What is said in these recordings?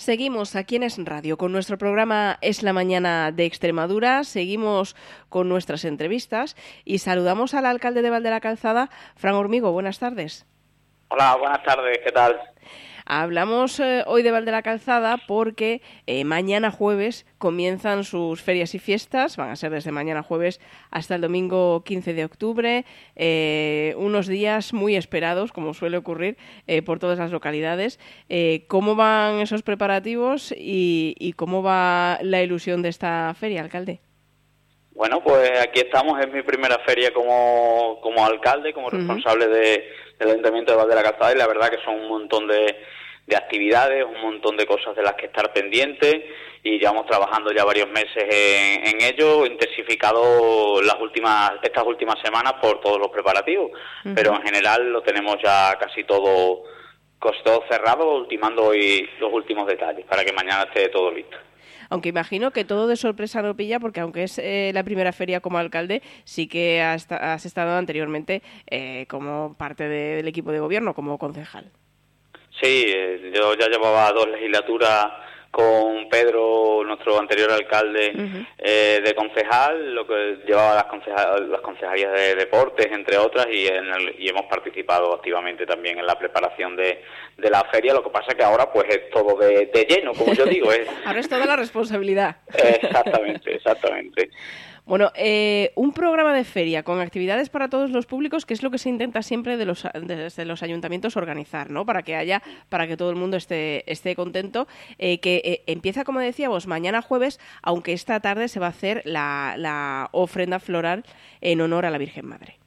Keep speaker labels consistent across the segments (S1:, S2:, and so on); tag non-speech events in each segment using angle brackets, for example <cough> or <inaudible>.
S1: Seguimos aquí en Es Radio con nuestro programa Es la Mañana de Extremadura. Seguimos con nuestras entrevistas y saludamos al alcalde de Valde la Calzada, Fran Hormigo. Buenas tardes.
S2: Hola, buenas tardes. ¿Qué tal?
S1: Hablamos eh, hoy de Valde la Calzada porque eh, mañana jueves comienzan sus ferias y fiestas, van a ser desde mañana jueves hasta el domingo 15 de octubre, eh, unos días muy esperados, como suele ocurrir por todas las localidades. ¿Cómo van esos preparativos y, cómo va la ilusión de esta feria, alcalde?
S2: Bueno, pues aquí estamos, es mi primera feria como, como alcalde, como responsable de, del Ayuntamiento de Valde la Calzada y la verdad que son un montón de, de actividades, un montón de cosas de las que estar pendientes y llevamos trabajando ya varios meses en, ello, intensificado las últimas estas últimas semanas por todos los preparativos, pero en general lo tenemos ya casi todo todo cerrado, ultimando hoy los últimos detalles para que mañana esté todo listo.
S1: Aunque imagino que todo de sorpresa no pilla, porque aunque es eh, la primera feria como alcalde, sí que has, estado anteriormente eh, como parte del equipo de gobierno, como concejal.
S2: Sí, eh, yo ya llevaba dos legislaturas con Pedro, nuestro anterior alcalde eh, de concejal, lo que llevaba las, las concejalías de deportes, entre otras, y, y hemos participado activamente también en la preparación de, de, la feria. Lo que pasa que ahora pues es todo de, de lleno, como yo digo. Es... <laughs>
S1: ahora es toda la responsabilidad.
S2: exactamente, exactamente.
S1: Bueno, eh, un programa de feria con actividades para todos los públicos, que es lo que se intenta siempre de los, desde los ayuntamientos organizar, ¿no? Para que haya, para que todo el mundo esté, esté contento. Eh, que eh, empieza, como decíamos, mañana jueves, aunque esta tarde se va a hacer la, la ofrenda floral en honor a la Virgen Madre.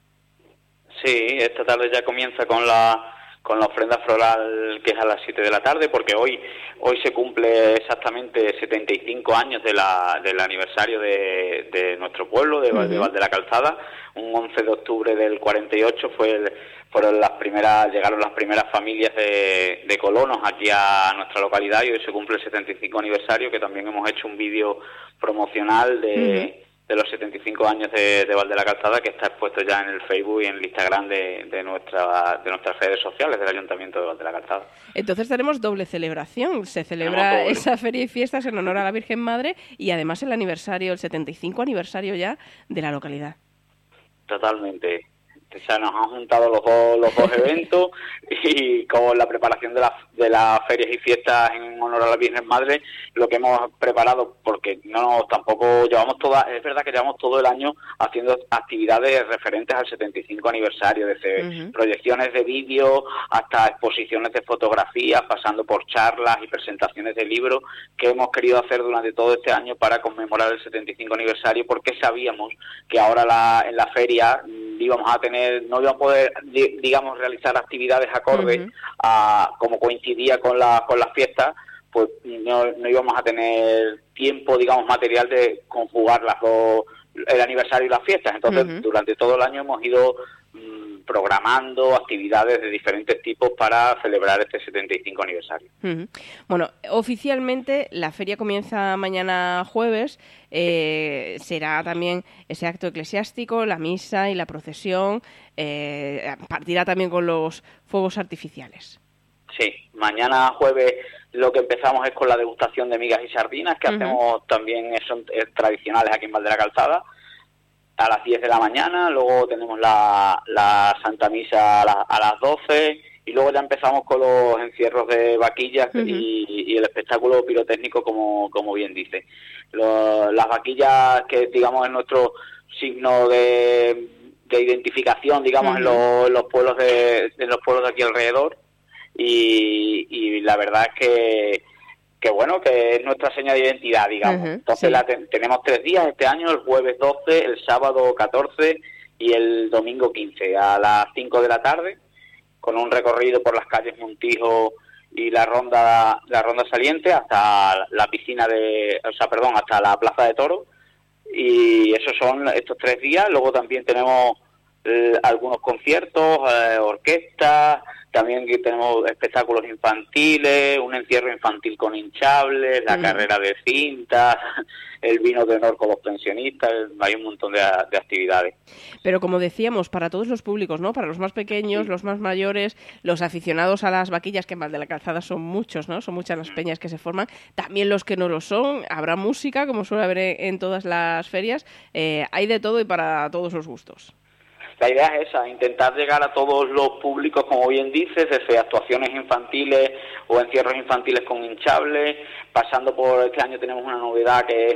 S2: Sí, esta tarde ya comienza con la con la ofrenda floral que es a las 7 de la tarde, porque hoy hoy se cumple exactamente 75 años de la, del aniversario de, nuestro pueblo, de, uh de la Calzada. Un 11 de octubre del 48 fue fueron las primeras llegaron las primeras familias de, de, colonos aquí a nuestra localidad y hoy se cumple el 75 aniversario, que también hemos hecho un vídeo promocional de de los 75 años de, de Valde la Calzada que está expuesto ya en el Facebook y en el Instagram de, de, nuestra, de nuestras redes sociales del Ayuntamiento de Valde la Calzada.
S1: Entonces tenemos doble celebración. Se celebra esa feria y fiestas en honor a la Virgen Madre y además el aniversario, el 75 aniversario ya de la localidad.
S2: Totalmente. O sea, nos han juntado los dos, los dos <laughs> eventos y con la preparación de, la, de las ferias y fiestas en honor a la Virgen Madre, lo que hemos preparado, porque no tampoco llevamos toda, es verdad que llevamos todo el año haciendo actividades referentes al 75 aniversario, desde proyecciones de vídeo hasta exposiciones de fotografías, pasando por charlas y presentaciones de libros que hemos querido hacer durante todo este año para conmemorar el 75 aniversario, porque sabíamos que ahora la, en la feria íbamos a tener, no íbamos a poder, digamos, realizar actividades acordes a, como coincidía con, la, con las fiestas, pues no, no íbamos a tener tiempo, digamos, material de conjugar las dos, el aniversario y las fiestas. Entonces, durante todo el año hemos ido programando actividades de diferentes tipos para celebrar este 75 aniversario.
S1: Bueno, oficialmente la feria comienza mañana jueves. Eh, será también ese acto eclesiástico, la misa y la procesión. Eh, partirá también con los fuegos artificiales.
S2: Sí, mañana jueves lo que empezamos es con la degustación de migas y sardinas, que hacemos también, son tradicionales aquí en Valdera Calzada a las 10 de la mañana, luego tenemos la, la Santa Misa a, las 12 y luego ya empezamos con los encierros de vaquillas y, el espectáculo pirotécnico, como, como bien dice. las vaquillas, que digamos es nuestro signo de, de identificación, digamos, en, los pueblos de, en los pueblos de aquí alrededor. Y, y la verdad es que que bueno, que es nuestra seña de identidad, digamos. Entonces la tenemos tres días este año, el jueves 12, el sábado 14 y el domingo 15, a las 5 de la tarde, con un recorrido por las calles Montijo y la ronda la ronda saliente hasta la piscina de, o sea, perdón, hasta la plaza de Toro. Y esos son estos tres días. Luego también tenemos eh, algunos conciertos, eh, orquestas, también tenemos espectáculos infantiles, un encierro infantil con hinchables, la mm. carrera de cintas, <laughs> el vino de honor con los pensionistas, hay un montón de, actividades.
S1: Pero como decíamos, para todos los públicos, ¿no? Para los más pequeños, los más mayores, los aficionados a las vaquillas, que en de la Calzada son muchos, ¿no? Son muchas las mm. peñas que se forman. También los que no lo son, habrá música, como suele haber en todas las ferias. Eh, hay de todo y para todos los gustos.
S2: La idea es esa, intentar llegar a todos los públicos, como bien dices, desde actuaciones infantiles o encierros infantiles con hinchables, pasando por este año tenemos una novedad que es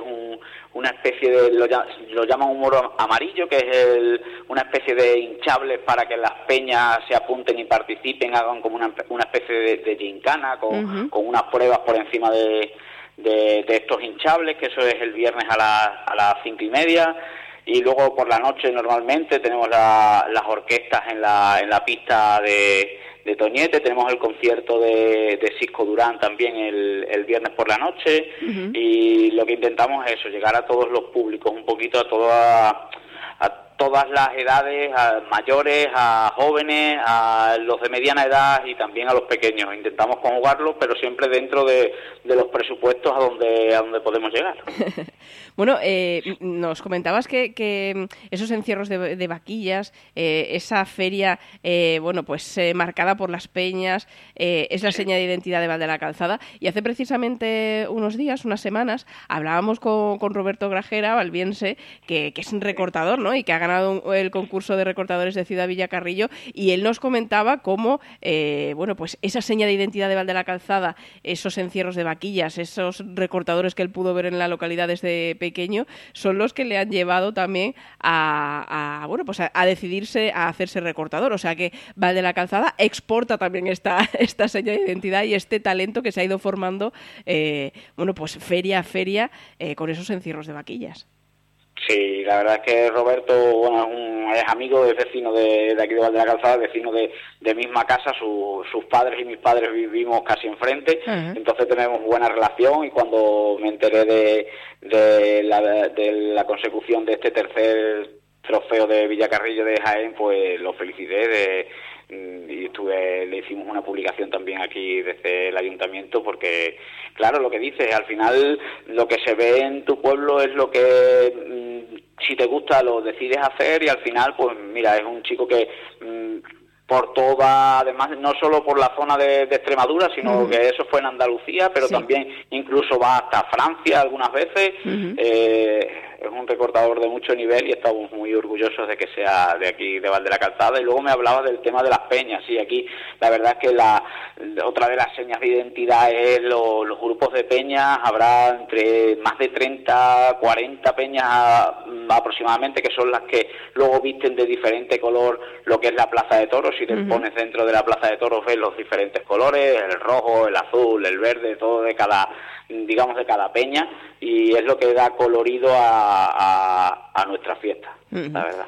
S2: una especie de, lo, llaman un muro amarillo, que es una especie de hinchables para que las peñas se apunten y participen, hagan como una, especie de, de gincana con, con unas pruebas por encima de, de, estos hinchables, que eso es el viernes a, a las cinco y media y luego por la noche normalmente tenemos las orquestas en la, en la pista de, de Toñete, tenemos el concierto de, de Cisco Durán también el, el viernes por la noche y lo que intentamos es eso, llegar a todos los públicos, un poquito a toda todas las edades, a mayores, a jóvenes, a los de mediana edad y también a los pequeños. Intentamos conjugarlos, pero siempre dentro de, los presupuestos a donde, a donde podemos llegar. <laughs>
S1: bueno, eh, nos comentabas que, esos encierros de, vaquillas, eh, esa feria, eh, bueno, pues marcada por las peñas, es la seña de identidad de Val de la Calzada. Y hace precisamente unos días, unas semanas, hablábamos con, Roberto Grajera, valviense, que, que es un recortador, ¿no? Y que ha ganado el concurso de recortadores de Ciudad Villacarrillo y él nos comentaba cómo, eh, bueno, pues esa seña de identidad de Val de la Calzada, esos encierros de vaquillas, esos recortadores que él pudo ver en la localidad desde pequeño, son los que le han llevado también a, bueno, pues a, decidirse a hacerse recortador. O sea que Val de la Calzada exporta también esta, <laughs> esta seña de identidad y este talento que se ha ido formando, eh, bueno, pues feria a feria eh, con esos encierros de vaquillas.
S2: Sí, la verdad es que Roberto bueno, es, amigo, es vecino de, aquí de Valde la Calzada, vecino de, de misma casa, sus padres y mis padres vivimos casi enfrente, entonces tenemos buena relación y cuando me enteré de, de, la, de la consecución de este tercer trofeo de Villacarrillo de Jaén, pues lo felicité de, y estuve, le hicimos una publicación también aquí desde el ayuntamiento porque, claro, lo que dices, al final lo que se ve en tu pueblo es lo que mm, si te gusta lo decides hacer y al final, pues mira, es un chico que mm, por toda, además, no solo por la zona de, Extremadura, sino que eso fue en Andalucía, pero también incluso va hasta Francia algunas veces es un recortador de mucho nivel y estamos muy orgullosos de que sea de aquí, de Val de la Calzada. Y luego me hablaba del tema de las peñas. Y aquí la verdad es que la otra de las señas de identidad es los grupos de peñas. Habrá entre más de 30, 40 peñas mm, aproximadamente, que son las que luego visten de diferente color lo que es la Plaza de Toros. Si te pones dentro de la Plaza de Toros, ves los diferentes colores, el rojo, el azul, el verde, todo de cada digamos, de cada peña y es lo que da colorido a, a, nuestra fiesta, la verdad.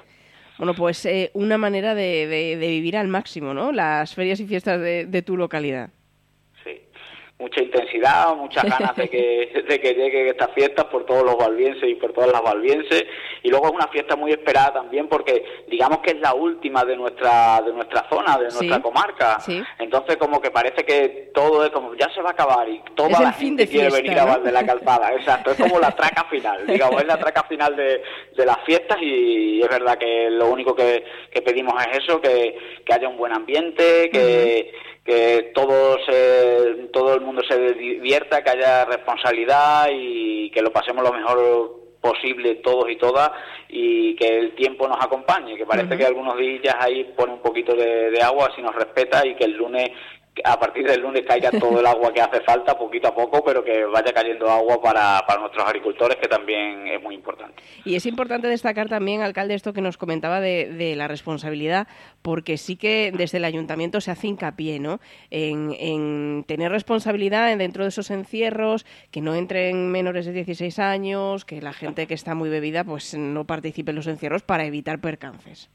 S1: Bueno, pues eh, una manera de, de, vivir al máximo, ¿no? Las ferias y fiestas de, de tu localidad
S2: mucha intensidad, muchas <laughs> ganas de que, de que lleguen estas fiestas por todos los valvienses y por todas las valvienses. Y luego es una fiesta muy esperada también porque digamos que es la última de nuestra, de nuestra zona, de nuestra comarca. Entonces como que parece que todo es como ya se va a acabar y toda la gente quiere venir a Val de la Calzada. <laughs> Exacto, es como la traca final, digamos, es la traca final de, de las fiestas y es verdad que lo único que, que pedimos es eso, que, que haya un buen ambiente, que que todo, todo el mundo se divierta, que haya responsabilidad y que lo pasemos lo mejor posible todos y todas y que el tiempo nos acompañe, que parece que algunos días ahí pone un poquito de, de, agua si nos respeta y que el lunes a partir del lunes caiga todo el agua que hace falta, poquito a poco, pero que vaya cayendo agua para, para nuestros agricultores, que también es muy importante.
S1: Y es importante destacar también, alcalde, esto que nos comentaba de, de la responsabilidad, porque sí que desde el ayuntamiento se hace hincapié ¿no? en, en tener responsabilidad dentro de esos encierros, que no entren menores de 16 años, que la gente que está muy bebida pues no participe en los encierros para evitar percances.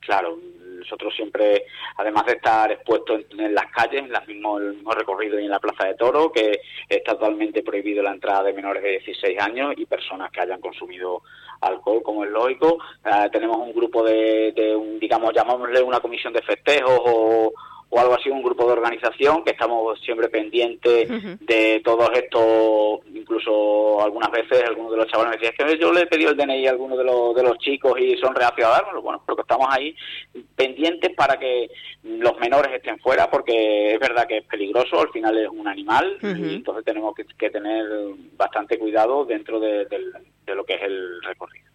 S2: Claro, nosotros siempre, además de estar expuestos en, las calles, en las mismos, el mismo recorrido y en la Plaza de Toro, que está totalmente prohibido la entrada de menores de 16 años y personas que hayan consumido alcohol, como es lógico. Eh, tenemos un grupo de, de un, digamos, llamámosle una comisión de festejos o o algo así, un grupo de organización que estamos siempre pendientes de todos estos, incluso algunas veces algunos de los chavales me decían, que yo le he pedido el DNI a algunos de los, de los chicos y son reacios a dármelo, bueno, porque estamos ahí pendientes para que los menores estén fuera, porque es verdad que es peligroso, al final es un animal, y entonces tenemos que, tener bastante cuidado dentro de lo que es el recorrido.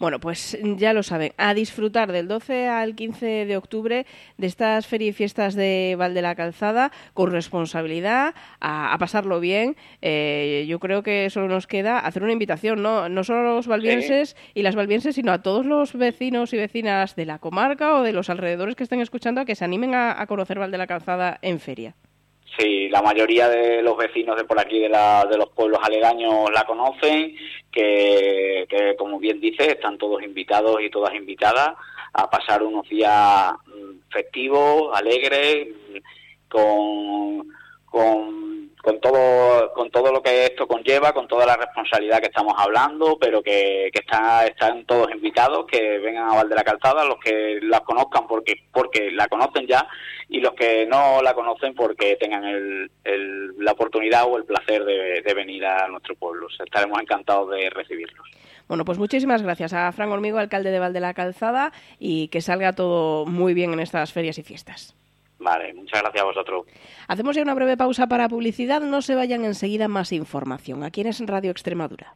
S1: Bueno, pues ya lo saben, a disfrutar del 12 al 15 de octubre de estas ferias y fiestas de Val de la Calzada con responsabilidad, a, pasarlo bien. Eh, yo creo que solo nos queda hacer una invitación, no, no solo a los valbienses y las valbienses, sino a todos los vecinos y vecinas de la comarca o de los alrededores que estén escuchando a que se animen a conocer Val de la Calzada en feria.
S2: Sí, la mayoría de los vecinos de por aquí, de, la, de los pueblos aledaños, la conocen, que, como bien dice, están todos invitados y todas invitadas a pasar unos días mm, festivos, alegres, con, con con todo con todo lo que esto conlleva, con toda la responsabilidad que estamos hablando, pero que, que están todos invitados, que vengan a Val de la Calzada, los que la conozcan porque porque la conocen ya y los que no la conocen porque tengan el, la oportunidad o el placer de, de venir a nuestro pueblo. Estaremos encantados de recibirlos.
S1: Bueno, pues muchísimas gracias a Fran Hormigo, alcalde de Val de la Calzada, y que salga todo muy bien en estas ferias y fiestas.
S2: Vale, muchas gracias a vosotros.
S1: Hacemos ya una breve pausa para publicidad. No se vayan enseguida más información. Aquí en Radio Extremadura.